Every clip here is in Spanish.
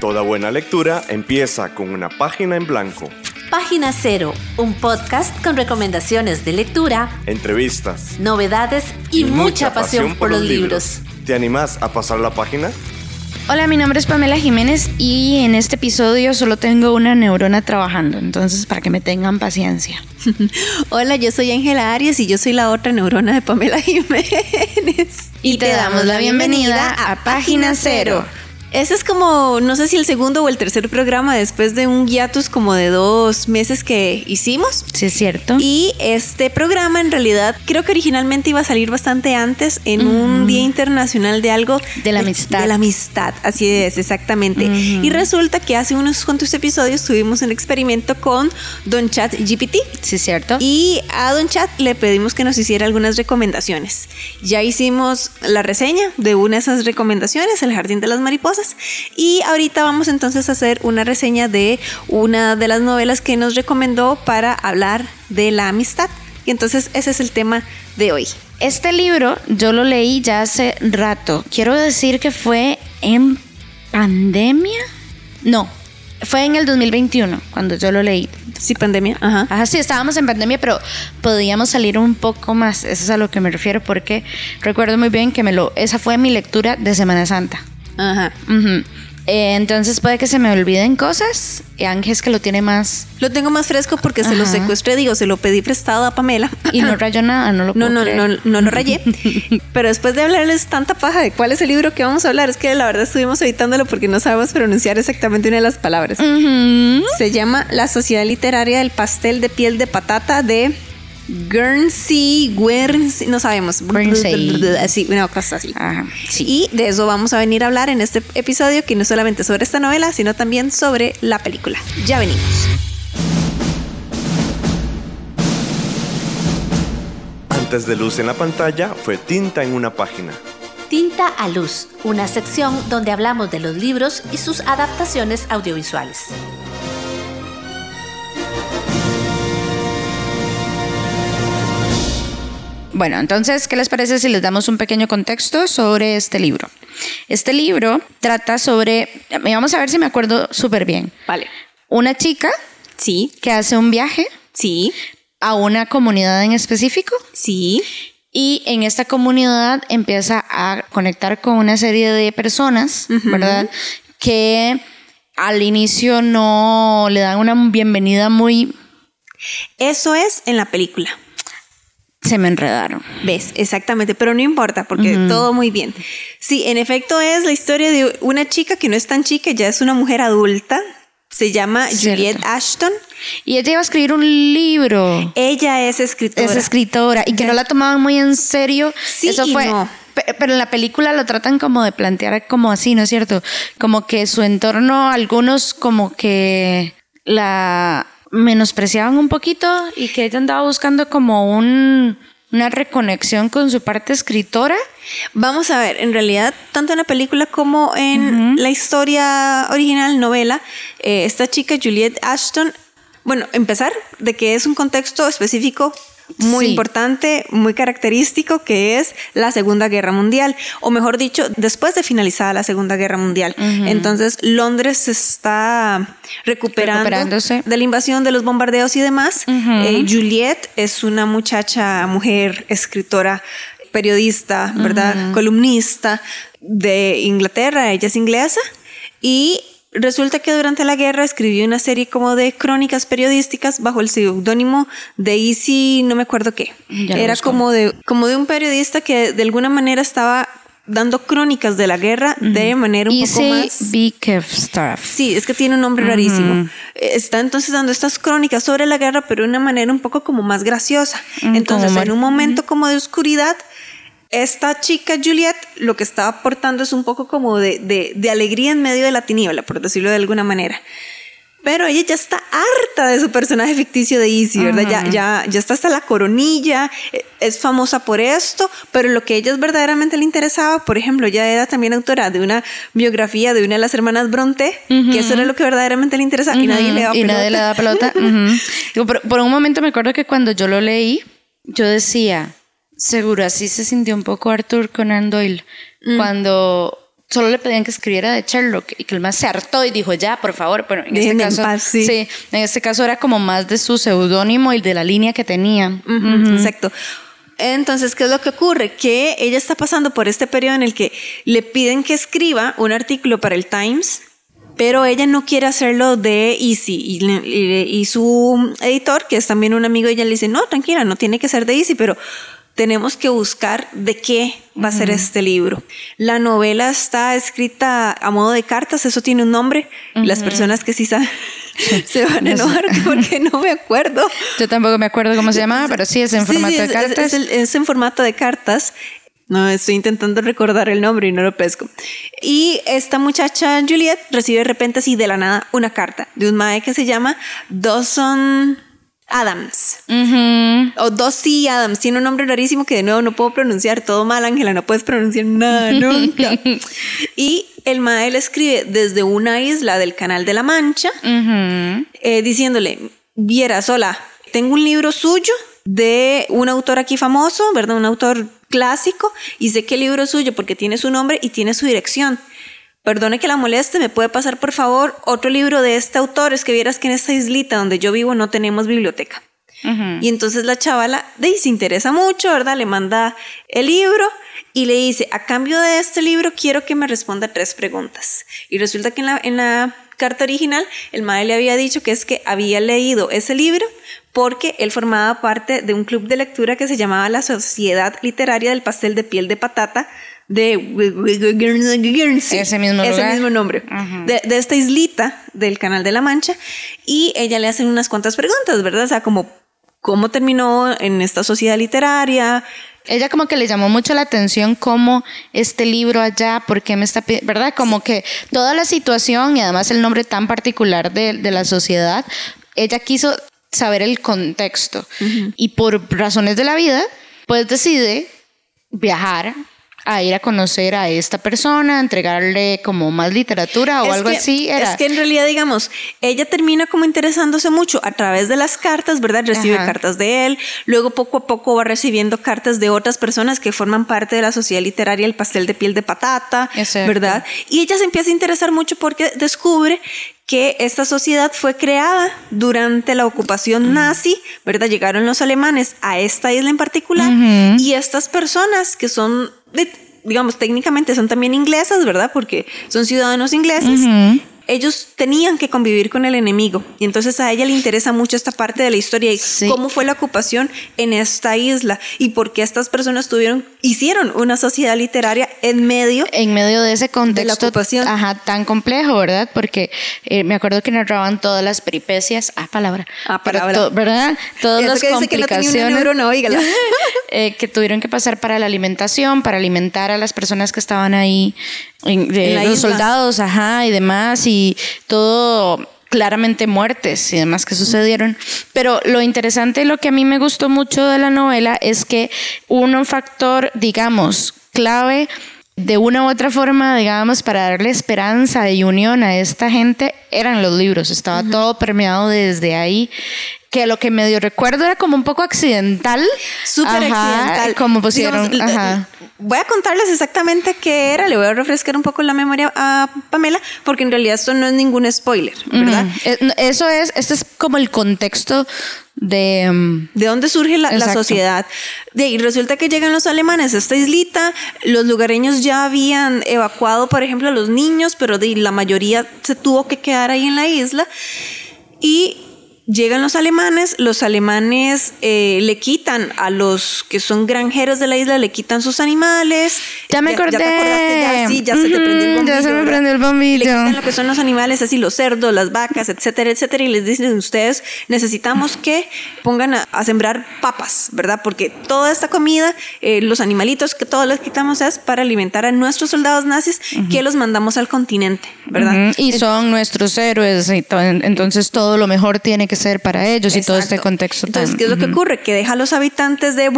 Toda buena lectura empieza con una página en blanco. Página Cero, un podcast con recomendaciones de lectura, Entrevistas. novedades y, mucha, pasión, por los libros. ¿Te animás a pasar la página? Hola, mi nombre es Pamela Jiménez y en este episodio solo tengo una neurona trabajando, entonces para que me tengan paciencia. Hola, yo soy Ángela Arias y yo soy la otra neurona de Pamela Jiménez. Y, te, damos la bienvenida a Página Cero. Ese es como, no sé si el segundo o el tercer programa después de un hiatus como de dos meses que hicimos. Sí, es cierto. Y este programa en realidad creo que originalmente iba a salir bastante antes en un Día Internacional de algo. De la amistad. De la amistad, así es, exactamente. Y resulta que hace unos cuantos episodios tuvimos un experimento con Don Chat GPT. Sí, es cierto. Y a Don Chat le pedimos que nos hiciera algunas recomendaciones. Ya hicimos la reseña de una de esas recomendaciones, El Jardín de las Mariposas. Y ahorita vamos entonces a hacer una reseña de una de las novelas que nos recomendó para hablar de la amistad. Y entonces ese es el tema de hoy. Este libro yo lo leí ya hace rato. Quiero decir que fue en pandemia. No, fue en el 2021 cuando yo lo leí. Sí, pandemia. Ajá. Ajá, sí, estábamos en pandemia, pero podíamos salir un poco más. Eso es a lo que me refiero porque recuerdo muy bien que me lo, esa fue mi lectura de Semana Santa. Ajá. Eh, entonces puede que se me olviden cosas. Y Ángel es que lo tiene más. Lo tengo más fresco porque se lo secuestré, digo, se lo pedí prestado a Pamela. Y no rayó nada, no lo No, puedo no, creer. no, no lo rayé. Pero después de hablarles tanta paja de cuál es el libro que vamos a hablar, es que la verdad estuvimos evitándolo porque no sabemos pronunciar exactamente una de las palabras. Se llama La Sociedad Literaria del Pastel de Piel de Patata de Guernsey, Guernsey, no sabemos. Guernsey. Sí, una cosa así. Ajá, sí. Y de eso vamos a venir a hablar en este episodio, que no solamente sobre esta novela, sino también sobre la película. Ya venimos. Antes de luz en la pantalla fue tinta en una página. Tinta a Luz, una sección donde hablamos de los libros y sus adaptaciones audiovisuales. Bueno, entonces, ¿qué les parece si les damos un pequeño contexto sobre este libro? Este libro trata sobre, y vamos a ver si me acuerdo súper bien, Vale. una chica Sí, que hace un viaje sí, a una comunidad en específico sí. y en esta comunidad empieza a conectar con una serie de personas, ¿verdad? Que al inicio no le dan una bienvenida muy... Eso es en la película. Se me enredaron. ¿Ves? Exactamente, pero no importa porque todo muy bien. Sí, en efecto es la historia de una chica que no es tan chica, ya es una mujer adulta. Se llama Cierto. Juliette Ashton. Y ella iba a escribir un libro. Ella es escritora. Es escritora y que no la tomaban muy en serio. Sí Eso y fue. no. Pero en la película lo tratan como de plantear como así, ¿no es cierto? Como que su entorno, algunos como que la menospreciaban un poquito y que ella andaba buscando como un, una reconexión con su parte escritora. Vamos a ver, en realidad, tanto en la película como en la historia original, novela, eh, esta chica, Juliette Ashton, bueno, empezar de que es un contexto específico muy Sí. importante, muy característico, que es la Segunda Guerra Mundial, o mejor dicho, después de finalizada la Segunda Guerra Mundial. Entonces, Londres se está recuperando Recuperándose. de la invasión, de los bombardeos y demás. Eh, Juliette es una muchacha, mujer, escritora, periodista, ¿verdad? Columnista de Inglaterra, ella es inglesa. Y resulta que durante la guerra escribió una serie como de crónicas periodísticas bajo el seudónimo de Easy, no me acuerdo qué. Ya Era como de, como de un periodista que de alguna manera estaba dando crónicas de la guerra de manera un poco Easy más... Bickerstaff. Sí, es que tiene un nombre rarísimo. Eh, Está entonces dando estas crónicas sobre la guerra, pero de una manera un poco como más graciosa. Mm, Entonces, en un momento como de oscuridad, esta chica Juliet lo que está aportando es un poco como de, de- de alegría en medio de la tiniebla, por decirlo de alguna manera. Pero ella ya está harta de su personaje ficticio de Easy, ¿verdad? ya, ya, ya está hasta la coronilla, eh, es famosa por esto, pero lo que a ella verdaderamente le interesaba, por ejemplo, ella era también autora de una biografía de una de las hermanas Bronte, que eso era lo que verdaderamente le interesaba y nadie le daba y pelota. nadie le da pelota. Por un momento me acuerdo que cuando yo lo leí, yo decía, seguro así se sintió un poco Arthur Conan Doyle Mm. cuando solo le pedían que escribiera de Sherlock y que el más se hartó y dijo, ya, por favor. Bueno, en este Déjenme en caso, paz, sí. en este caso era como más de su seudónimo y de la línea que tenía. Exacto. Entonces, ¿qué es lo que ocurre? Que ella está pasando por este periodo en el que le piden que escriba un artículo para el Times, pero ella no quiere hacerlo de Easy. Y- y su editor, que es también un amigo, ella le dice, no, tranquila, no tiene que ser de Easy, pero tenemos que buscar de qué va a ser este libro. La novela está escrita a modo de cartas, eso tiene un nombre. Las personas que sí saben se van a enojar porque no me acuerdo. Yo tampoco me acuerdo cómo se llamaba, pero sí es en Sí, formato sí, de es- cartas. Es, el- es en formato de cartas. No, estoy intentando recordar el nombre y no lo pesco. Y esta muchacha, Juliet, recibe de repente así de la nada una carta de un mae que se llama Dawson Adams. Ujú. O Dossie Adams. Tiene un nombre rarísimo que de nuevo no puedo pronunciar. Todo mal, Ángela, no puedes pronunciar nada nunca. y el mae le escribe desde una isla del Canal de la Mancha eh, diciéndole, vieras, hola, tengo un libro suyo de un autor aquí famoso, ¿verdad? Un autor clásico, y sé que el libro es suyo porque tiene su nombre y tiene su dirección. Perdone que la moleste, ¿me puede pasar por favor otro libro de este autor? Es que vieras que en esta islita donde yo vivo no tenemos biblioteca. Y entonces la chavala de, se interesa mucho, ¿verdad? Le manda el libro y le dice, a cambio de este libro quiero que me responda tres preguntas. Y resulta que en la, en la carta original el madre le había dicho que es que había leído ese libro porque él formaba parte de un club de lectura que se llamaba la Sociedad Literaria del Pastel de Piel de Patata de Guernsey. Ese mismo Ese lugar. mismo nombre. de, de esta islita del Canal de la Mancha. Y ella le hacen unas cuantas preguntas, ¿verdad? O sea, como cómo terminó en esta sociedad literaria. Ella como que le llamó mucho la atención cómo este libro allá, por qué me está ¿verdad? Como que toda la situación y además el nombre tan particular de, de la sociedad, ella quiso saber el contexto y por razones de la vida, pues decide viajar a ir a conocer a esta persona, entregarle como más literatura o Es algo que- así. Era. Es que en realidad, digamos, ella termina como interesándose mucho a través de las cartas, ¿verdad? Recibe Ajá. cartas de él, luego poco a poco va recibiendo cartas de otras personas que forman parte de la sociedad literaria El Pastel de Piel de Patata, Exacto. ¿verdad? Y ella se empieza a interesar mucho porque descubre que esta sociedad fue creada durante la ocupación nazi, ¿verdad? Llegaron los alemanes a esta isla en particular y estas personas que son, digamos, técnicamente son también inglesas, ¿verdad? Porque son ciudadanos ingleses. Ellos tenían que convivir con el enemigo y entonces a ella le interesa mucho esta parte de la historia y Sí. cómo fue la ocupación en esta isla y por qué estas personas tuvieron, hicieron una sociedad literaria en medio en medio de ese contexto ocupación. ajá, tan complejo, ¿verdad? Porque eh, me acuerdo que narraban todas las peripecias, ah, palabra, Ah, palabra. to- ¿verdad? Todas las que dice que no complicaciones neurona, eh, que tuvieron que pasar para la alimentación, para alimentar a las personas que estaban ahí, en- de En los isla. soldados, ajá, y demás, y todo claramente muertes y demás que sucedieron. Pero lo interesante, lo que a mí me gustó mucho de la novela es que un factor, digamos, clave de una u otra forma, digamos, para darle esperanza y unión a esta gente, eran los libros. Estaba todo permeado desde ahí. Que lo que medio recuerdo era como un poco accidental. Súper accidental. Como pusieron. Digamos, l- ajá. Voy a contarles exactamente qué era, le voy a refrescar un poco la memoria a Pamela, porque en realidad esto no es ningún spoiler, ¿verdad? Eso es, este es como el contexto de... mm, ¿De dónde surge la, sociedad? De ahí resulta que llegan los alemanes a esta islita, los lugareños ya habían evacuado, por ejemplo, a los niños, pero de, la mayoría se tuvo que quedar ahí en la isla. Y llegan los alemanes, los alemanes eh, le quitan a los que son granjeros de la isla, le quitan sus animales. Ya me acordé. Ya, te acordaste, ya, sí, ya se te prendió el bombillo. ya se me prendió el bombillo. Le quitan lo que son los animales, así los cerdos, las vacas, etcétera, etcétera, y les dicen ustedes necesitamos que pongan a, a sembrar papas, ¿verdad? Porque toda esta comida, eh, los animalitos que todos les quitamos es para alimentar a nuestros soldados nazis que los mandamos al continente, ¿verdad? Y son nuestros héroes, y to- entonces todo lo mejor tiene que ser para ellos y todo este Exacto. contexto Entonces, tan... ¿qué es lo que ocurre? Que deja a los habitantes de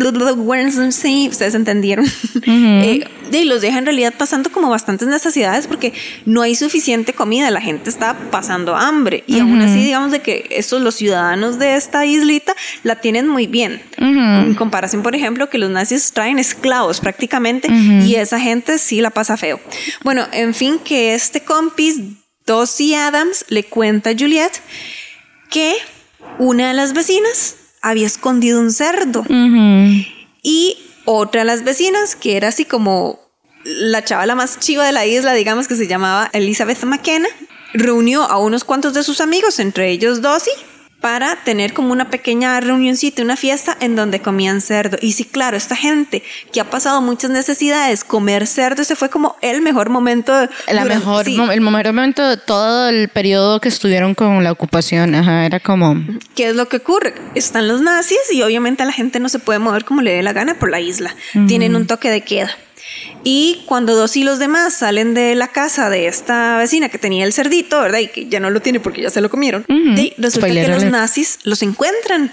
sí, ustedes entendieron, Eh, y los deja en realidad pasando como bastantes necesidades porque no hay suficiente comida, la gente está pasando hambre y aún así digamos de que estos los ciudadanos de esta islita la tienen muy bien. En comparación, por ejemplo, que los nazis traen esclavos prácticamente y esa gente sí la pasa feo. Bueno, en fin, que este compis, Dossie Adams, le cuenta a Juliet que una de las vecinas había escondido un cerdo. Y otra de las vecinas, que era así como la chavala más chiva de la isla, digamos que se llamaba Elizabeth McKenna, reunió a unos cuantos de sus amigos, entre ellos Dossie, para tener como una pequeña reunioncita, una fiesta en donde comían cerdo. Y sí, claro, esta gente que ha pasado muchas necesidades, comer cerdo, ese fue como el mejor momento. La durante- mejor, sí. el mejor momento de todo el periodo que estuvieron con la ocupación, ajá, era como... ¿Qué es lo que ocurre? Están los nazis y obviamente la gente no se puede mover como le dé la gana por la isla. Tienen un toque de queda. Y cuando dos y los demás salen de la casa de esta vecina que tenía el cerdito, ¿verdad? Y que ya no lo tiene porque ya se lo comieron, y resulta Spoiler que los nazis los encuentran.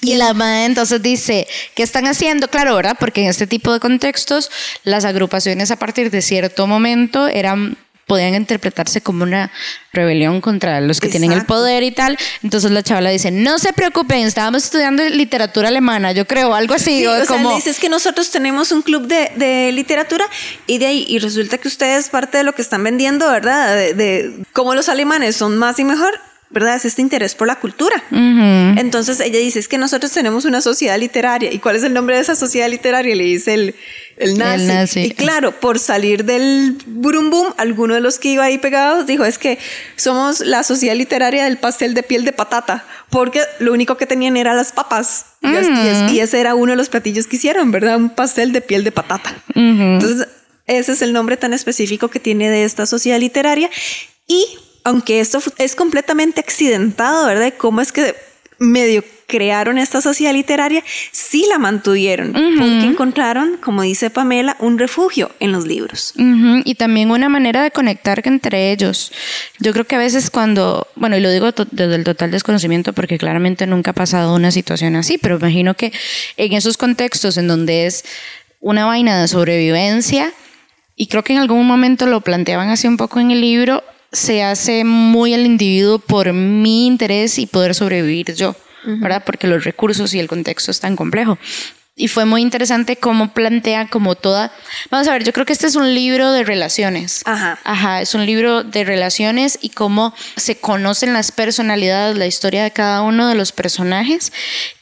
Y la madre entonces dice, ¿qué están haciendo? Claro, ¿verdad? Porque en este tipo de contextos, las agrupaciones a partir de cierto momento eran podían interpretarse como una rebelión contra los que tienen el poder y tal. Entonces la chavala dice, no se preocupen, estábamos estudiando literatura alemana, yo creo, algo así. Sí, o como, dices que nosotros tenemos un club de, de literatura y de ahí, y resulta que ustedes parte de lo que están vendiendo, ¿verdad? De, de cómo los alemanes son más y mejor, ¿verdad? Es este interés por la cultura. Ujú. Entonces ella dice, es que nosotros tenemos una sociedad literaria. ¿Y cuál es el nombre de esa sociedad literaria? Le dice el, el nazi. El nazi. Y claro, por salir del burum boom, alguno de los que iba ahí pegados dijo, es que somos la sociedad literaria del pastel de piel de patata, porque lo único que tenían era las papas. Y, es- y es- y ese era uno de los platillos que hicieron, ¿verdad? Un pastel de piel de patata. Entonces, ese es el nombre tan específico que tiene de esta sociedad literaria. Y aunque esto es completamente accidentado, ¿verdad? ¿Cómo es que medio crearon esta sociedad literaria? Sí la mantuvieron, porque encontraron, como dice Pamela, un refugio en los libros. Y también una manera de conectar entre ellos. Yo creo que a veces cuando, bueno, y lo digo desde el total desconocimiento porque claramente nunca ha pasado una situación así, pero imagino que en esos contextos en donde es una vaina de sobrevivencia, y creo que en algún momento lo planteaban así un poco en el libro, se hace muy el individuo por mi interés y poder sobrevivir yo, ¿verdad? Porque los recursos y el contexto es tan complejo. Y fue muy interesante cómo plantea como toda... Vamos a ver, yo creo que este es un libro de relaciones. Ajá. Ajá, es un libro de relaciones y cómo se conocen las personalidades, la historia de cada uno de los personajes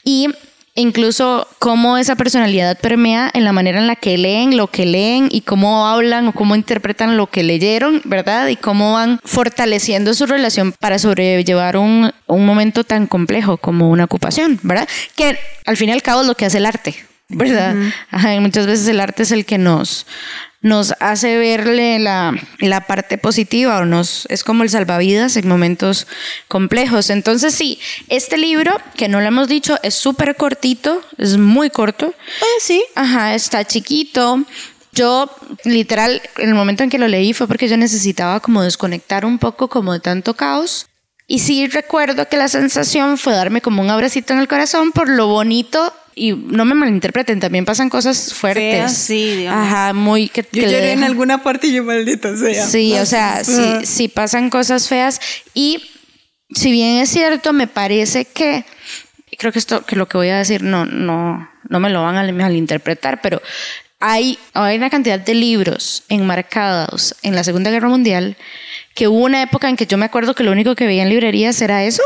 y incluso cómo esa personalidad permea en la manera en la que leen lo que leen y cómo hablan o cómo interpretan lo que leyeron, ¿verdad? Y cómo van fortaleciendo su relación para sobrellevar un, un momento tan complejo como una ocupación, ¿verdad? Que al fin y al cabo es lo que hace el arte, ¿verdad? Ajá, muchas veces el arte es el que nos, nos hace verle la, la parte positiva o nos es como el salvavidas en momentos complejos. Entonces sí, este libro, que no lo hemos dicho, es súper cortito, es muy corto. sí. Ajá, está chiquito. Yo, literal, en el momento en que lo leí fue porque yo necesitaba como desconectar un poco como de tanto caos. Y sí recuerdo que la sensación fue darme como un abracito en el corazón por lo bonito y no me malinterpreten, también pasan cosas fuertes. Feas, sí, digamos. Ajá, muy que, Yo que lloré en alguna parte y yo maldita sea. Sí, o sea, sí, sí pasan cosas feas y si bien es cierto, me parece que creo que esto que lo que voy a decir no no no me lo van a malinterpretar, pero hay hay una cantidad de libros enmarcados en la Segunda Guerra Mundial que hubo una época en que yo me acuerdo que lo único que veía en librerías era eso.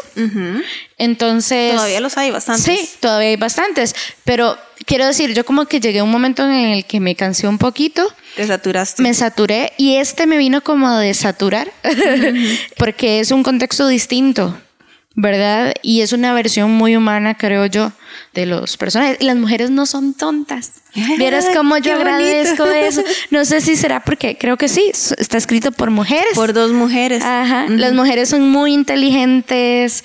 Entonces Todavía los hay bastantes. Sí, todavía hay bastantes, pero quiero decir, yo como que llegué a un momento en el que me cansé un poquito Te saturaste. me saturé y este me vino como a desaturar porque es un contexto distinto, ¿verdad? Y es una versión muy humana, creo yo, de los personajes. Y las mujeres no son tontas. Vieras cómo yo agradezco eso. No sé si será porque creo que sí, está escrito por mujeres. Por dos mujeres. Ajá. Las mujeres son muy inteligentes,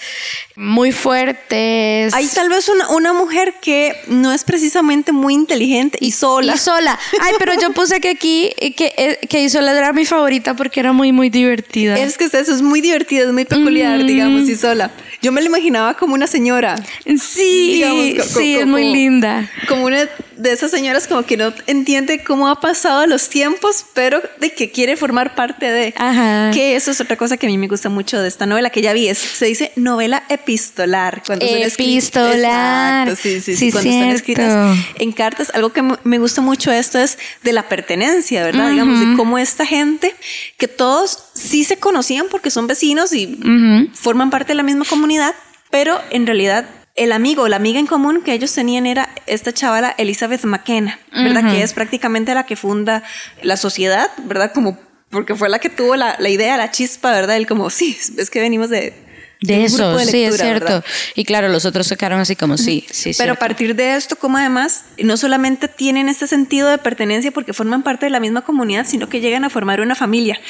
muy fuertes. Hay tal vez una, una mujer que no es precisamente muy inteligente y sola. Y sola. Ay, pero yo puse que aquí, eh, que, eh, que Isola era mi favorita porque era muy, muy divertida. Es que eso es muy divertido, es muy peculiar, digamos, y sola. Yo me la imaginaba como una señora. Sí, Digamos, co- sí, co- es muy linda. Como una de esas señoras como que no entiende cómo ha pasado los tiempos, pero de que quiere formar parte de. Ajá. Que eso es otra cosa que a mí me gusta mucho de esta novela que ya vi. Es, se dice novela epistolar. Cuando son escri- Epistolar. Exacto, sí, sí, sí. Sí, cuando están cierto. escritas en cartas. Algo que me- gusta mucho esto es de la pertenencia, ¿verdad? Digamos, de cómo esta gente, que todos sí se conocían porque son vecinos y Ujú. forman parte de la misma comunidad, pero en realidad el amigo o la amiga en común que ellos tenían era esta chavala Elizabeth McKenna, ¿verdad? Que es prácticamente la que funda la sociedad, ¿verdad? Como porque fue la que tuvo la, la idea, la chispa, ¿verdad? El como, sí, es que venimos de, De eso, sí, es cierto. ¿verdad? Y claro, los otros se quedaron así como sí, sí, Pero a partir de esto, como además, no solamente tienen este sentido de pertenencia porque forman parte de la misma comunidad, sino que llegan a formar una familia.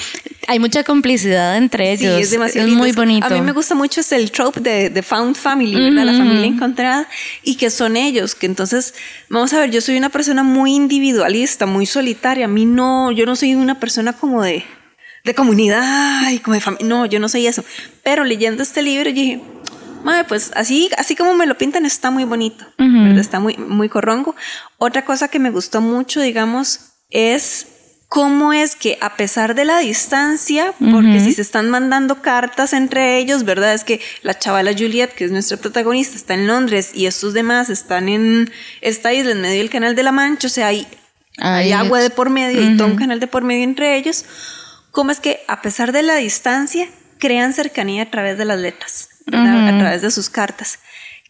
Hay mucha complicidad entre ellos. Sí, es demasiado Es muy bonito. A mí me gusta mucho es el trope de, de found family, ¿verdad? La familia encontrada y que son ellos, que entonces, vamos a ver, yo soy una persona muy individualista, muy solitaria. A mí no, yo no soy una persona como de, de comunidad y como de familia. No, yo no soy eso. Pero leyendo este libro, dije, Madre, pues así, así como me lo pintan, está muy bonito, ¿verdad? Está muy, muy corrongo. Otra cosa que me gustó mucho, digamos, es cómo es que a pesar de la distancia, porque si se están mandando cartas entre ellos, ¿verdad? Es que la chavala Juliet, que es nuestra protagonista, está en Londres y estos demás están en esta isla en medio del canal de la Mancha, o sea, hay, hay agua de por medio y todo un canal de por medio entre ellos. ¿Cómo es que a pesar de la distancia crean cercanía a través de las letras, ¿verdad? a través de sus cartas?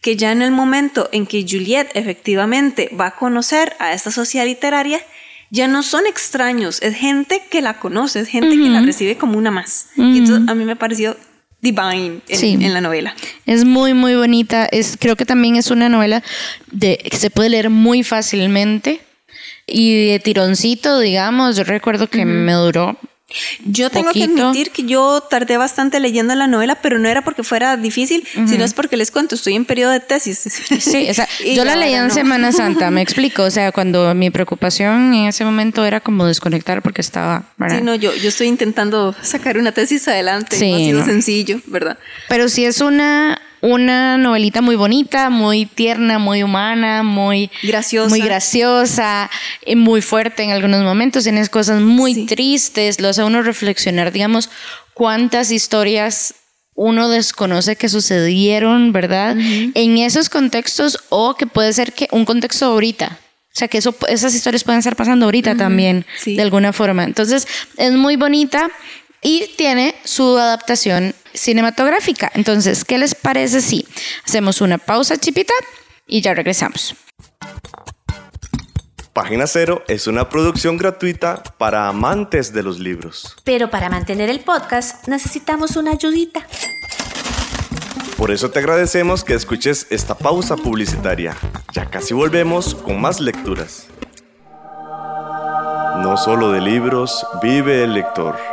Que ya en el momento en que Juliet efectivamente va a conocer a esta sociedad literaria, ya no son extraños, es gente que la conoce, es gente que la recibe como una más. Y entonces a mí me pareció divine en, Sí. en la novela. Es muy, muy bonita. Es, creo que también es una novela de, que se puede leer muy fácilmente y de tironcito, digamos. Yo recuerdo que me duró. Yo tengo que admitir que yo tardé bastante leyendo la novela, pero no era porque fuera difícil, sino es porque les cuento, estoy en periodo de tesis. Sí, o sea, Y yo la leí en no. Semana Santa, me explico. O sea, cuando mi preocupación en ese momento era como desconectar porque estaba. ¿verdad? Sí, no, yo, yo estoy intentando sacar una tesis adelante, Sí, no ha sido no. sencillo, ¿verdad? Pero sí es una, una novelita muy bonita, muy tierna, muy humana, muy Graciosa. muy graciosa, y muy fuerte en algunos momentos. Tienes cosas muy Sí. tristes, lo hace uno reflexionar, digamos, cuántas historias uno desconoce que sucedieron, ¿verdad? En esos contextos o que puede ser que un contexto ahorita. O sea, que eso, esas historias pueden estar pasando ahorita también, sí. de alguna forma. Entonces, es muy bonita y tiene su adaptación cinematográfica. Entonces, ¿qué les parece si hacemos una pausa chipita y ya regresamos? Página Cero es una producción gratuita para amantes de los libros. Pero para mantener el podcast necesitamos una ayudita. Por eso te agradecemos que escuches esta pausa publicitaria. Ya casi volvemos con más lecturas. No solo de libros vive el lector.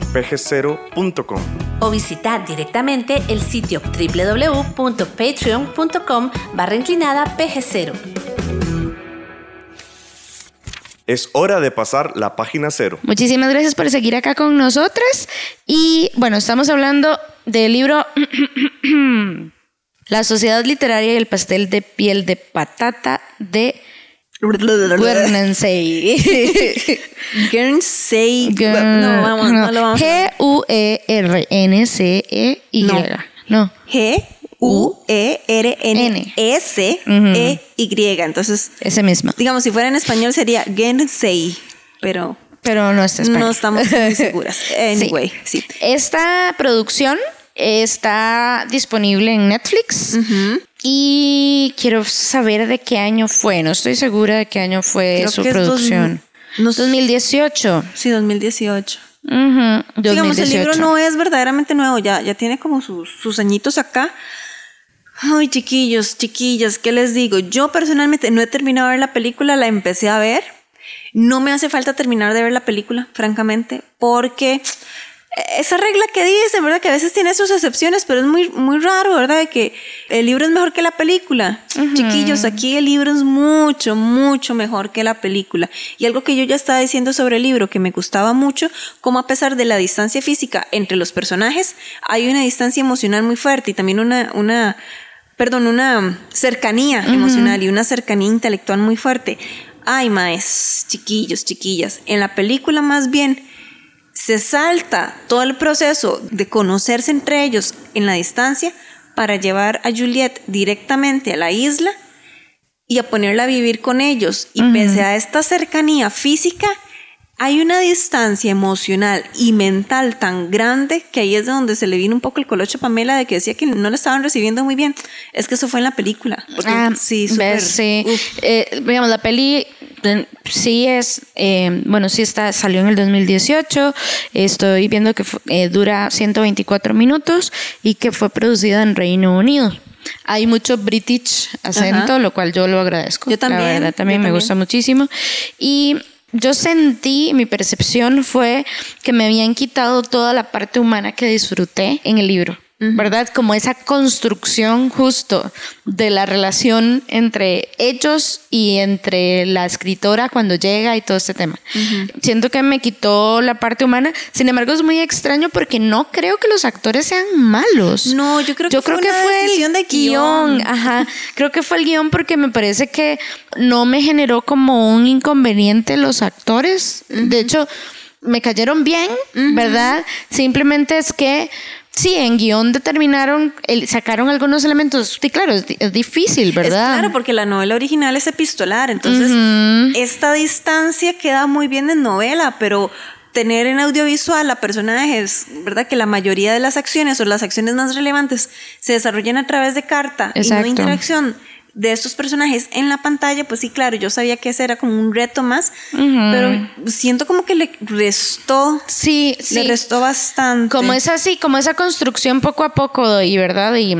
pg0.com. O visitar directamente el sitio www.patreon.com barra inclinada pg0. Es hora de pasar la página cero. Muchísimas gracias por seguir acá con nosotras. Y bueno, estamos hablando del libro La Sociedad Literaria y el Pastel de Piel de Patata de Guernsey. Guernsey. Guern- No, vamos, no, lo vamos G-U-E-R-N-C-E-Y. No. No. G U E R N S E Y. Entonces, Ese mismo. digamos, si fuera en español sería Guernsey, pero Pero no está español. no estamos muy seguras. Anyway, sí. Esta producción está disponible en Netflix. Y quiero saber de qué año fue. No estoy segura de qué año fue Creo su dos- producción. no sé. 2018. Sí, 2018. Ujú, Digamos, el 2018. libro no es verdaderamente nuevo, ya, ya tiene como sus, sus añitos acá. Ay, chiquillos, chiquillas, ¿qué les digo? Yo personalmente no he terminado de ver la película, la empecé a ver No me hace falta terminar de ver la película, francamente, porque esa regla que dicen, ¿verdad? Que a veces tiene sus excepciones, pero es muy, muy raro, ¿verdad? De que el libro es mejor que la película. Chiquillos, aquí el libro es mucho, mucho mejor que la película. Y algo que yo ya estaba diciendo sobre el libro que me gustaba mucho, como a pesar de la distancia física entre los personajes, hay una distancia emocional muy fuerte y también una, una perdón, una cercanía emocional y una cercanía intelectual muy fuerte. Ay, maes, chiquillos, chiquillas. En la película más bien se salta todo el proceso de conocerse entre ellos en la distancia para llevar a Juliet directamente a la isla y a ponerla a vivir con ellos. Y pese a esta cercanía física, hay una distancia emocional y mental tan grande que ahí es donde se le vino un poco el colocho a Pamela de que decía que no la estaban recibiendo muy bien. Es que eso fue en la película. Ah, sí, super, sí. Eh, digamos, la peli sí es, eh, bueno, sí está, salió en el 2018. Estoy viendo que eh, dura 124 minutos y que fue producida en Reino Unido. Hay mucho British acento, lo cual yo lo agradezco. Yo también. La verdad, también me gusta muchísimo. Y yo sentí, mi percepción fue que me habían quitado toda la parte humana que disfruté en el libro. ¿Verdad? Como esa construcción justo de la relación entre ellos y entre la escritora cuando llega y todo este tema. Siento que me quitó la parte humana, sin embargo es muy extraño porque no creo que los actores sean malos. No, yo creo que fue, una de guion. Ajá, creo que fue el guion porque me parece que no me generó como un inconveniente los actores. De hecho, me cayeron bien, ¿verdad? Simplemente es que Sí, en guion determinaron, sacaron algunos elementos. Sí, claro, es, difícil, ¿verdad? claro, porque la novela original es epistolar, entonces esta distancia queda muy bien en novela, pero tener en audiovisual a personajes, ¿verdad? Que la mayoría de las acciones o las acciones más relevantes se desarrollan a través de carta y no interacción de estos personajes en la pantalla, pues sí, claro, yo sabía que ese era como un reto más, pero siento como que le restó. Sí, Le restó bastante. Como es así, como esa construcción poco a poco, y verdad, y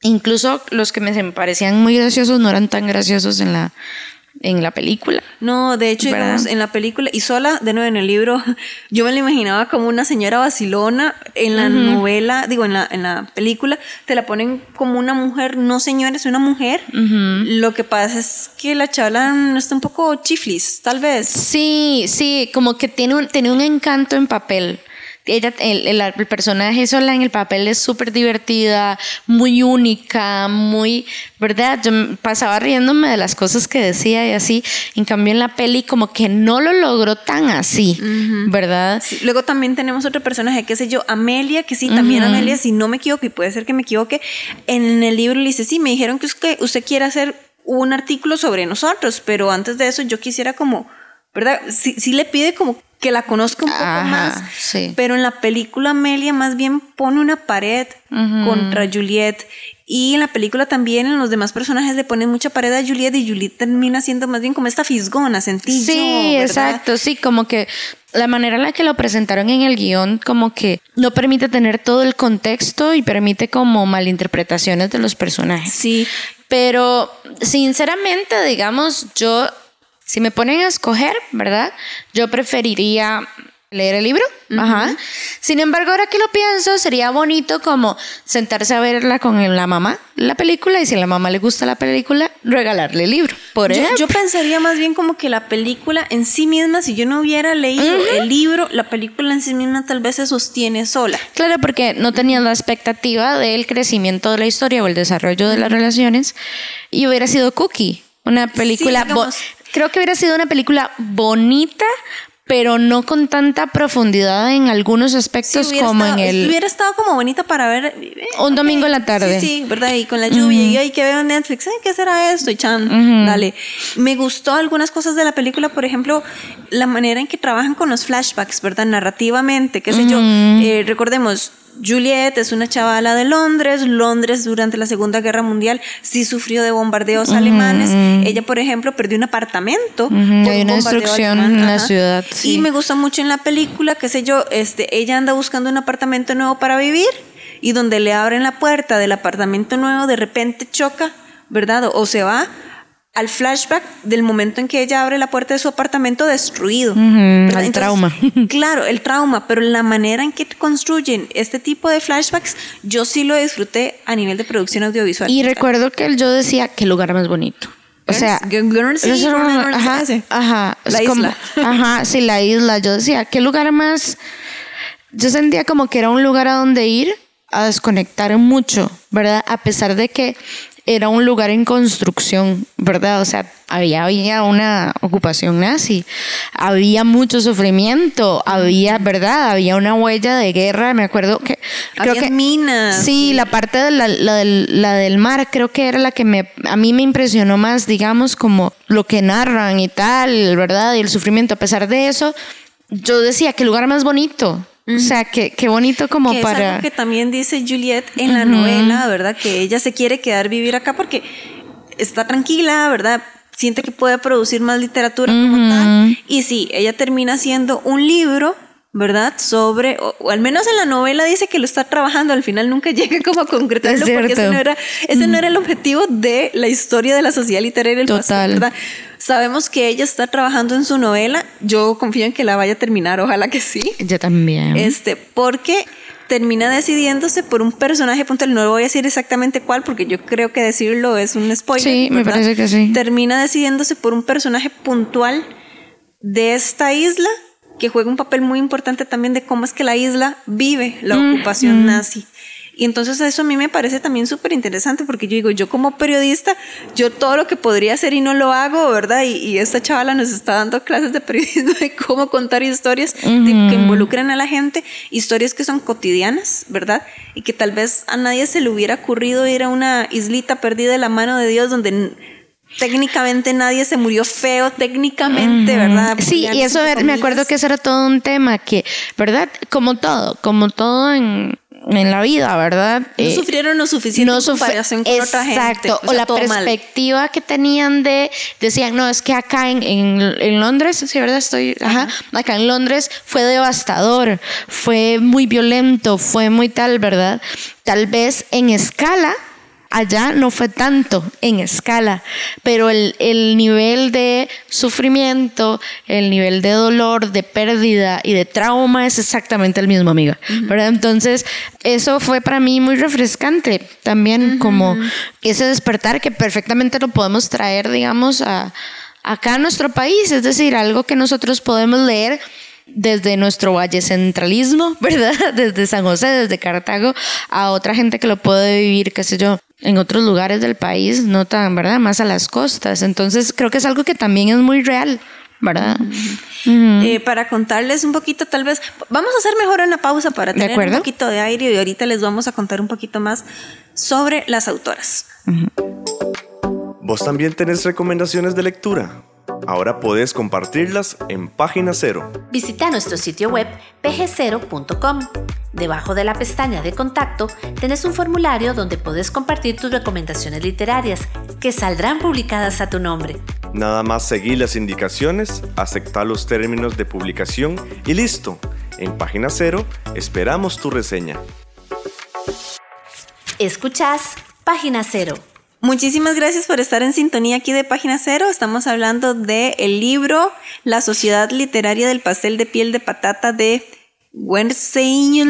incluso los que me parecían muy graciosos no eran tan graciosos en la en la película. No, de hecho, digamos, en la película, y sola, de nuevo en el libro, yo me la imaginaba como una señora vacilona. En la novela, digo, en la, en la película, te la ponen como una mujer, no señora, es una mujer. Lo que pasa es que la chavala está un poco chiflis, tal vez. Sí, sí, como que tiene un, tiene un encanto en papel ella, el, el, personaje sola en el papel es súper divertida, muy única, muy, ¿verdad? Yo pasaba riéndome de las cosas que decía y así. En cambio, en la peli, como que no lo logró tan así, ¿verdad? Luego también tenemos otro personaje, qué sé yo, Amelia, que sí, también Amelia, si no me equivoco, y puede ser que me equivoque, en el libro le dice, sí, me dijeron que usted, usted quiere hacer un artículo sobre nosotros, pero antes de eso yo quisiera como, ¿verdad? Sí, sí le pide como que la conozca un poco más. Pero en la película Amelia más bien pone una pared contra Juliet. Y en la película también en los demás personajes le ponen mucha pared a Juliet y Juliet termina siendo más bien como esta fisgona, sentí Sí, exacto, sí, como que la manera en la que lo presentaron en el guion como que no permite tener todo el contexto y permite como malinterpretaciones de los personajes. Sí. Pero sinceramente, digamos, yo si me ponen a escoger, ¿verdad? Yo preferiría leer el libro. Ajá. Sin embargo, ahora que lo pienso, sería bonito como sentarse a verla con la mamá, la película, y si a la mamá le gusta la película, regalarle el libro. Por yo, yo pensaría más bien como que la película en sí misma, si yo no hubiera leído el libro, la película en sí misma tal vez se sostiene sola. Claro, porque no tenía la expectativa del crecimiento de la historia o el desarrollo de las relaciones, y hubiera sido Cookie. Una película creo que hubiera sido una película bonita, pero no con tanta profundidad en algunos aspectos como en el... Hubiera estado como bonita para ver... Eh, un domingo en la tarde. Sí, sí, ¿verdad? Y con la lluvia, y ahí que veo Netflix, ¿qué será esto? Y chan, dale. Me gustó algunas cosas de la película, por ejemplo, la manera en que trabajan con los flashbacks, ¿verdad? Narrativamente, qué sé yo. Eh, recordemos, Juliet es una chavala de Londres. Londres durante la Segunda Guerra Mundial sí sufrió de bombardeos alemanes. Ella, por ejemplo, perdió un apartamento. Hay una destrucción en la ciudad. Y me gusta mucho en la película, qué sé yo, este, ella anda buscando un apartamento nuevo para vivir y donde le abren la puerta del apartamento nuevo, de repente choca, ¿verdad? O, se va al flashback del momento en que ella abre la puerta de su apartamento destruido. ¿verdad? al Entonces, trauma. Claro, el trauma, pero la manera en que construyen este tipo de flashbacks, yo sí lo disfruté a nivel de producción audiovisual. Y recuerdo que yo decía, qué lugar más bonito. O sea, ajá, ajá, La isla. ajá, sí, la isla. Yo decía, qué lugar más. Yo sentía como que era un lugar a donde ir a desconectar mucho, ¿verdad? A pesar de que era un lugar en construcción, ¿verdad? O sea, había, había una ocupación nazi, había mucho sufrimiento, había, ¿verdad? Había una huella de guerra, me acuerdo que... creo Había que minas. Sí, la parte de la, la del, la del mar creo que era la que me, a mí me impresionó más, digamos, como lo que narran y tal, ¿verdad? Y el sufrimiento. A pesar de eso, yo decía, qué lugar más bonito. O sea, qué, qué bonito como que es para... algo que también dice Juliet en la novela, ¿verdad? Que ella se quiere quedar vivir acá porque está tranquila, ¿verdad? Siente que puede producir más literatura como tal. Y sí, ella termina haciendo un libro, ¿verdad? Sobre, o, o al menos en la novela dice que lo está trabajando, al final nunca llega como a concretarlo Es porque ese no, era, ese no era el objetivo de la historia de la sociedad literaria del pasado, Total. ¿verdad? Sabemos que ella está trabajando en su novela, yo confío en que la vaya a terminar, ojalá que sí. Yo también. Este, porque termina decidiéndose por un personaje puntual. No voy a decir exactamente cuál, porque yo creo que decirlo es un spoiler. Sí, me ¿verdad? parece que sí. Termina decidiéndose por un personaje puntual de esta isla que juega un papel muy importante también de cómo es que la isla vive la ocupación nazi. Y entonces eso a mí me parece también súper interesante porque yo digo, yo como periodista, yo todo lo que podría hacer y no lo hago, ¿verdad? Y, y esta chavala nos está dando clases de periodismo de cómo contar historias de- que involucren a la gente, historias que son cotidianas, ¿verdad? Y que tal vez a nadie se le hubiera ocurrido ir a una islita perdida de la mano de Dios donde técnicamente nadie se murió feo, técnicamente, ¿verdad? Sí, y eso me acuerdo que eso era todo un tema que, ¿verdad? Como todo, como todo en, en la vida, ¿verdad? No Eh, sufrieron lo suficiente en sufri- comparación con otra gente. Exacto, o, sea, la mal. perspectiva que tenían de, decían, no, es que acá en, en, en Londres, sí, ¿verdad? Estoy, ajá, acá en Londres fue devastador, fue muy violento, fue muy tal, ¿verdad? Tal vez en escala, allá no fue tanto en escala, pero el, el nivel de sufrimiento, el nivel de dolor, de pérdida y de trauma es exactamente el mismo, amiga. ¿verdad? Entonces, eso fue para mí muy refrescante también, como ese despertar que perfectamente lo podemos traer, digamos, a, acá a nuestro país, es decir, algo que nosotros podemos leer desde nuestro valle centralismo, ¿verdad? Desde San José, desde Cartago, a otra gente que lo puede vivir, qué sé yo, en otros lugares del país, no tan, ¿verdad? Más a las costas. Entonces creo que es algo que también es muy real, ¿verdad? Eh, para contarles un poquito, tal vez, vamos a hacer mejor una pausa para ¿De tener un poquito de aire y ahorita les vamos a contar un poquito más sobre las autoras. ¿Vos también tenés recomendaciones de lectura? Ahora podés compartirlas en Página Cero. Visita nuestro sitio web pg0.com. Debajo de la pestaña de contacto tenés un formulario donde podés compartir tus recomendaciones literarias que saldrán publicadas a tu nombre. Nada más seguir las indicaciones, aceptar los términos de publicación y listo. En Página Cero esperamos tu reseña. Escuchás Página Cero. Muchísimas gracias por estar en sintonía aquí de Página Cero. Estamos hablando del el libro La Sociedad Literaria del Pastel de Piel de Patata de Guernsey.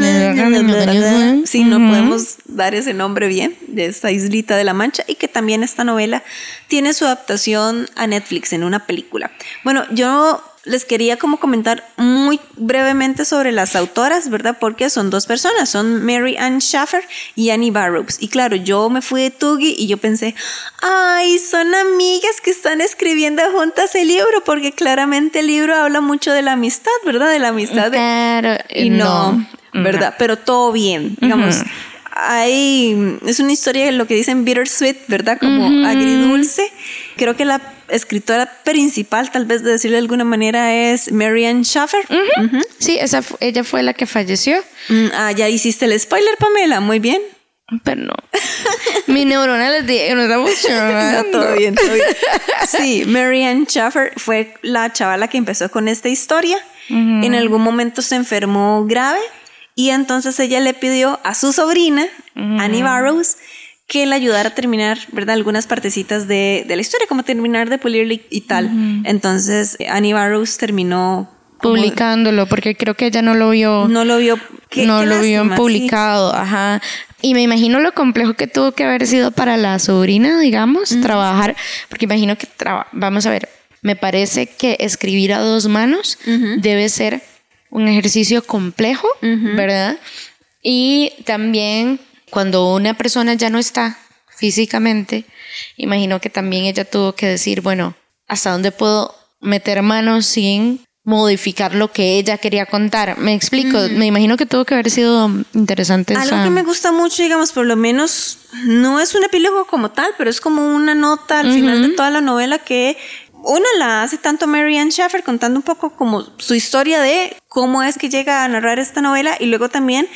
Sí, no podemos dar ese nombre bien, de esta islita de la Mancha, y que también esta novela tiene su adaptación a Netflix en una película. Bueno, yo les quería como comentar muy brevemente sobre las autoras, ¿verdad? Porque son dos personas, son Mary Ann Schaffer y Annie Barrows. Y claro, yo me fui de Tugi y yo pensé, ay, son amigas que están escribiendo juntas el libro, porque claramente el libro habla mucho de la amistad, ¿verdad? De la amistad. de- Claro, y no, ¿verdad? Pero todo bien, digamos. Hay, es una historia de lo que dicen bittersweet, ¿verdad? Como agridulce. Creo que la escritora principal, tal vez de decirlo de alguna manera, es Marianne Schaffer. Sí, esa ella fue la que falleció, Mm, Ah, ya hiciste el spoiler, Pamela. Muy bien. pero no. Mi neurona les dije, no está No, funcionando. todo bien, todo bien. Sí, Marianne Schaffer fue la chavala que empezó con esta historia. En algún momento se enfermó grave y entonces ella le pidió a su sobrina, Annie Barrows, que le ayudara a terminar, ¿verdad? Algunas partecitas de, de la historia, como terminar de pulirle y, y tal. Entonces, Annie Barrows terminó Publicándolo, porque creo que ella no lo vio. No lo vio. qué- no qué lo vio sí. publicado, ajá. Y me imagino lo complejo que tuvo que haber sido para la sobrina, digamos, trabajar, porque imagino que, traba- vamos a ver, me parece que escribir a dos manos debe ser un ejercicio complejo, ¿verdad? Y también cuando una persona ya no está físicamente, imagino que también ella tuvo que decir, bueno, ¿hasta dónde puedo meter manos sin modificar lo que ella quería contar? Me explico, me imagino que tuvo que haber sido interesante. Algo esa- que me gusta mucho, digamos, por lo menos, no es un epílogo como tal, pero es como una nota al final de toda la novela que una la hace tanto Mary Ann Schaffer contando un poco como su historia de cómo es que llega a narrar esta novela y luego también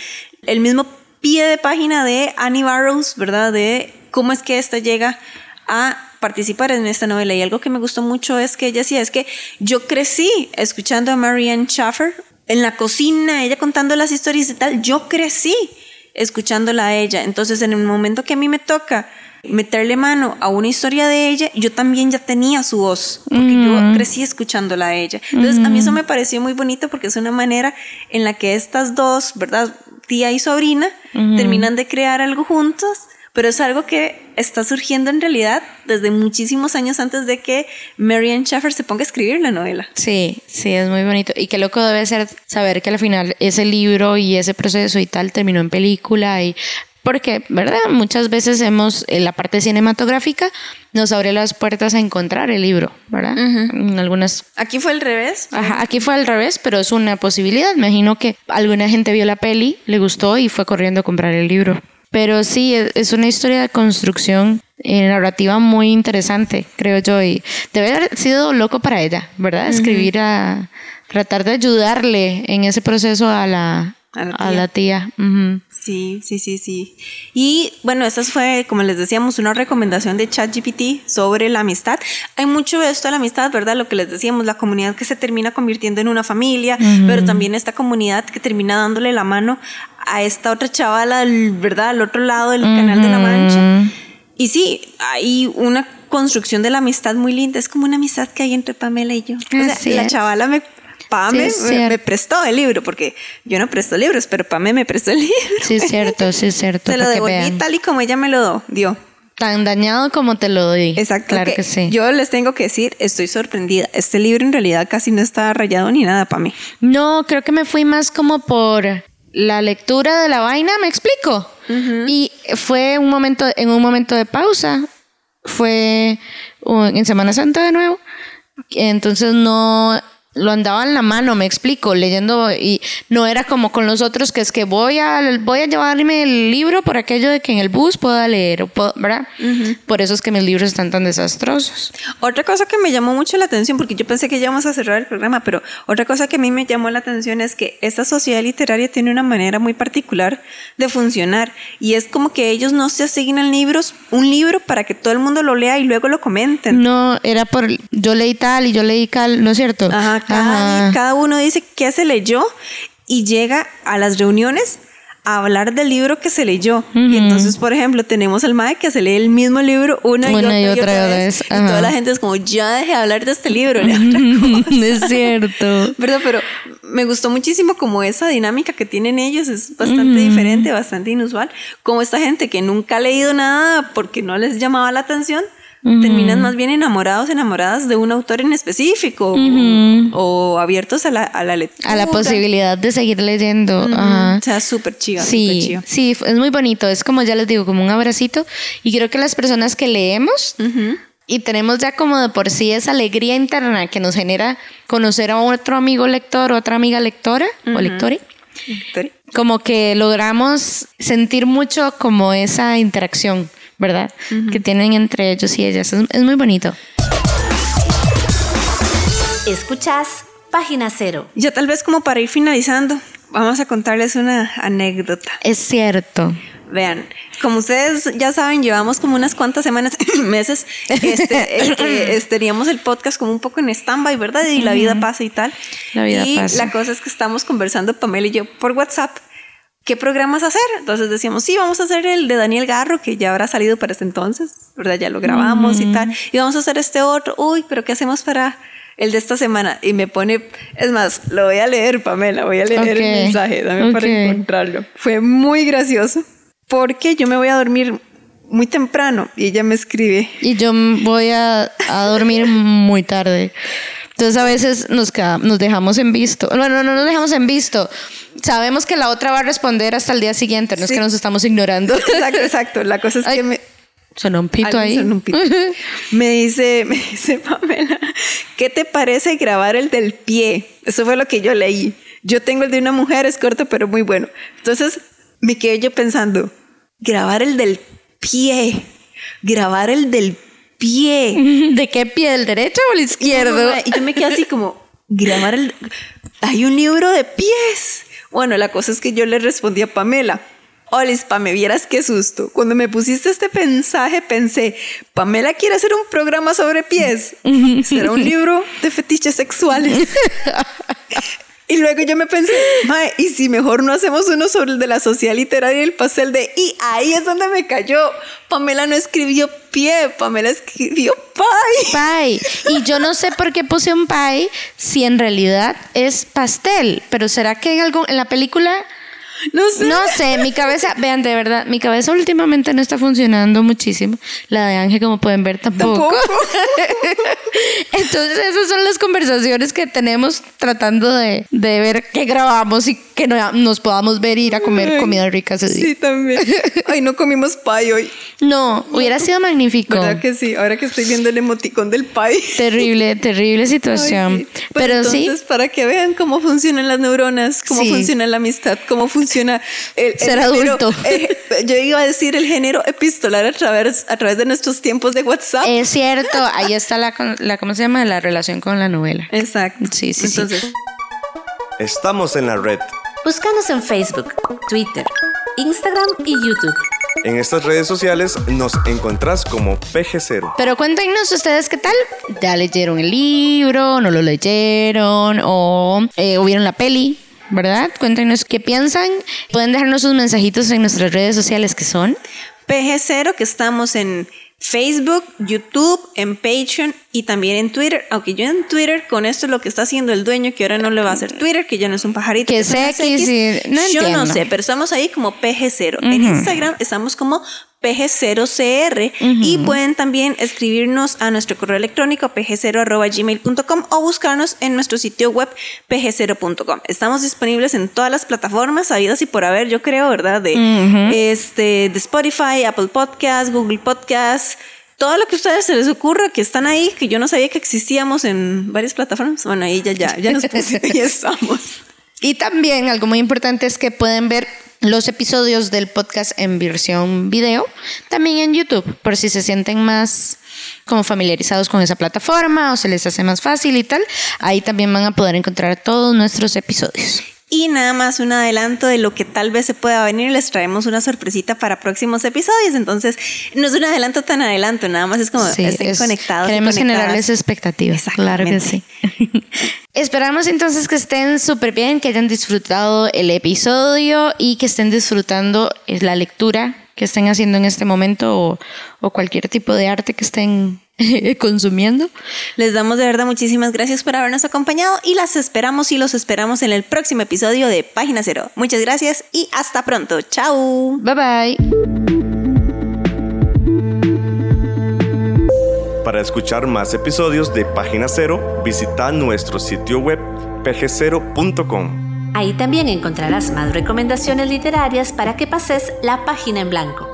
el mismo pie de página de Annie Barrows, ¿verdad? De cómo es que esta llega a participar en esta novela. Y algo que me gustó mucho es que ella decía, es que yo crecí escuchando a Mary Ann Schaffer en la cocina, ella contando las historias y tal, yo crecí escuchándola a ella. Entonces, en el momento que a mí me toca meterle mano a una historia de ella, yo también ya tenía su voz, porque yo crecí escuchándola a ella. Entonces, a mí eso me pareció muy bonito porque es una manera en la que estas dos, ¿verdad? Tía y sobrina, terminan de crear algo juntos. Pero es algo que está surgiendo en realidad desde muchísimos años antes de que Marianne Schaffer se ponga a escribir la novela. Sí, sí, es muy bonito. Y qué loco debe ser saber que al final ese libro y ese proceso y tal terminó en película y porque, ¿verdad? Muchas veces hemos, en la parte cinematográfica nos abre las puertas a encontrar el libro, ¿verdad? En algunas Aquí fue al revés. Ajá, aquí fue al revés, pero es una posibilidad. Me imagino que alguna gente vio la peli, le gustó y fue corriendo a comprar el libro. Pero sí, es es una historia de construcción eh, narrativa muy interesante, creo yo. Y debe haber sido loco para ella, ¿verdad? Escribir a tratar de ayudarle en ese proceso a la, A la a tía. la tía. Ujú. Sí, sí, sí, sí. Y bueno, esta fue, como les decíamos, una recomendación de ChatGPT sobre la amistad. Hay mucho de esto de la amistad, ¿verdad? Lo que les decíamos, la comunidad que se termina convirtiendo en una familia, pero también esta comunidad que termina dándole la mano a esta otra chavala, al- ¿verdad? Al otro lado del canal de la Mancha. Y sí, hay una construcción de la amistad muy linda. Es como una amistad que hay entre Pamela y yo. O sea, la chavala me... Pame Sí, me, prestó el libro, porque yo no presto libros, pero Pame me prestó el libro. Sí, es cierto, sí, es cierto. Se lo devolví vean. tal y como ella me lo dio. Tan dañado como te lo doy. Exacto. Claro que, sí. Yo les tengo que decir, estoy sorprendida. Este libro en realidad casi no está rayado ni nada para mí. No, creo que me fui más como por la lectura de la vaina, ¿me explico? Y fue un momento, en un momento de pausa, fue uh, en Semana Santa de nuevo, entonces no lo andaba en la mano, me explico, leyendo y no era como con los otros que es que voy a voy a llevarme el libro por aquello de que en el bus pueda leer, o puedo- ¿verdad? Por eso es que mis libros están tan desastrosos. Otra cosa que me llamó mucho la atención, porque yo pensé que ya íbamos a cerrar el programa, pero otra cosa que a mí me llamó la atención es que esta sociedad literaria tiene una manera muy particular de funcionar y es como que ellos no se asignan libros, un libro para que todo el mundo lo lea y luego lo comenten. No, era por yo leí tal y yo leí tal, ¿no es cierto? Ajá, cada, cada uno dice qué se leyó y llega a las reuniones a hablar del libro que se leyó. Y entonces, por ejemplo, tenemos al Mae que se lee el mismo libro una, Una y, y otra, otra vez. vez, Y toda la gente es como, ya dejé de hablar de este libro. otra cosa". es cierto. ¿Verdad? Pero me gustó muchísimo como esa dinámica que tienen ellos es bastante diferente, bastante inusual. Como esta gente que nunca ha leído nada porque no les llamaba la atención, terminan más bien enamorados, enamoradas de un autor en específico o, o abiertos a la, a la lectura. A la posibilidad de seguir leyendo. Ajá. O sea, súper súper Sí, sí, es muy bonito. Es como ya les digo, como un abracito. Y creo que las personas que leemos y tenemos ya como de por sí esa alegría interna que nos genera conocer a otro amigo lector o otra amiga lectora o lectora, Victoria. como que logramos sentir mucho como esa interacción, ¿verdad? Que tienen entre ellos y ellas. Es, es muy bonito. Escuchás Página Cero. Ya tal vez como para ir finalizando, vamos a contarles una anécdota. Es cierto. Vean, como ustedes ya saben, llevamos como unas cuantas semanas, meses, este, en que este, teníamos el podcast como un poco en stand-by, ¿verdad? Y la vida pasa y tal. La vida y pasa. la cosa es que estamos conversando, Pamela y yo, por WhatsApp. ¿Qué programas hacer? Entonces decíamos, sí, vamos a hacer el de Daniel Garro, que ya habrá salido para ese entonces, ¿verdad? Ya lo grabamos y tal. Y vamos a hacer este otro. Uy, pero ¿qué hacemos para el de esta semana? Y me pone, es más, lo voy a leer, Pamela, voy a leer Ok, el mensaje, dame para ok. encontrarlo. Fue muy gracioso porque yo me voy a dormir muy temprano y ella me escribe. Y yo voy a, a dormir muy tarde. Entonces a veces nos, queda- nos dejamos en visto. Bueno, no nos dejamos en visto. Sabemos que la otra va a responder hasta el día siguiente, no es que nos estamos ignorando. Exacto, exacto. La cosa es Ay, que me, Sonó un pito ahí. un pito. Me dice, me dice Pamela, ¿qué te parece grabar el del pie? Eso fue lo que yo leí. Yo tengo el de una mujer, es corto, pero muy bueno. Entonces me quedé yo pensando, grabar el del pie, grabar el del pie. ¿De qué pie? ¿El derecho o el izquierdo? Y yo me quedé así como, grabar el... Hay un libro de pies. Bueno, la cosa es que yo le respondí a Pamela. Olis, Pame, vieras qué susto. Cuando me pusiste este mensaje pensé, Pamela quiere hacer un programa sobre pies. Será un libro de fetiches sexuales. Y luego yo me pensé, mae, ¿y si mejor no hacemos uno sobre el de la sociedad literaria y el pastel de... Y ahí es donde me cayó. Pamela no escribió pie, Pamela escribió pie. Pie. Y yo no sé por qué puse un pie si en realidad es pastel. Pero será que en algún en la película No sé. no sé, mi cabeza, vean de verdad, mi cabeza últimamente no está funcionando muchísimo. La de Ángel, como pueden ver, tampoco. Tampoco. Entonces, esas son las conversaciones que tenemos tratando de, de ver qué grabamos y que no- nos podamos ver ir a comer comida rica ese día. Sí, también. Ay, no comimos pie hoy. No, hubiera sido magnífico. ¿Verdad que sí? Ahora que estoy viendo el emoticón del pie. Terrible, terrible situación. Ay, sí. Pero, entonces, sí, para que vean cómo funcionan las neuronas, cómo Sí. funciona la amistad, cómo funciona el, el Ser género- adulto. eh, yo iba a decir el género epistolar a través, a través de nuestros tiempos de WhatsApp. es cierto, ahí está la, la, ¿cómo se llama? La relación con la novela. Exacto. Sí, sí, sí. Estamos en la red. Búscanos en Facebook, Twitter, Instagram y YouTube. En estas redes sociales nos encontrás como PG0. Pero cuéntenos ustedes qué tal. ¿Ya leyeron el libro? ¿No lo leyeron? ¿O, eh, o vieron la peli? ¿Verdad? Cuéntenos qué piensan. Pueden dejarnos sus mensajitos en nuestras redes sociales que son. PG0, que estamos en Facebook, YouTube, en Patreon y también en Twitter. Aunque yo en Twitter, con esto lo que está haciendo el dueño, que ahora no le va a hacer Twitter, que ya no es un pajarito. Que es X y- no yo no sé, pero estamos ahí como PG0. En Instagram estamos como PG0CR y pueden también escribirnos a nuestro correo electrónico pg0.gmail.com o buscarnos en nuestro sitio web pg0.com. Estamos disponibles en todas las plataformas habidas y por haber, yo creo, ¿verdad? De, este, de Spotify, Apple Podcasts, Google Podcasts. Todo lo que a ustedes se les ocurra que están ahí, que yo no sabía que existíamos en varias plataformas. Bueno, ahí ya, ya, ya nos pusimos, ya estamos. Y también algo muy importante es que pueden ver los episodios del podcast en versión video, también en YouTube, por si se sienten más como familiarizados con esa plataforma o se les hace más fácil y tal. Ahí también van a poder encontrar todos nuestros episodios. Y nada más un adelanto de lo que tal vez se pueda venir. Les traemos una sorpresita para próximos episodios. Entonces, no es un adelanto tan adelanto, nada más es como Sí, estén es- conectados. Queremos generarles expectativas, claro que sí. Esperamos entonces que estén súper bien, que hayan disfrutado el episodio y que estén disfrutando eh, la lectura que estén haciendo en este momento o, o cualquier tipo de arte que estén consumiendo. Les damos de verdad muchísimas gracias por habernos acompañado y las esperamos y los esperamos en el próximo episodio de Página Cero. Muchas gracias y hasta pronto. Chao. Bye bye. Para escuchar más episodios de Página Cero, visita nuestro sitio web pg0.com. Ahí también encontrarás más recomendaciones literarias para que pases la página en blanco.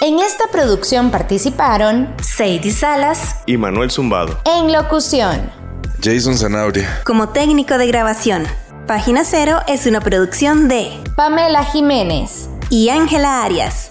En esta producción participaron Sadie Salas, Y Manuel Zumbado. en locución Jason Zanabria. Como técnico de grabación, Página Cero es una producción de Pamela Jiménez. y Ángela Arias.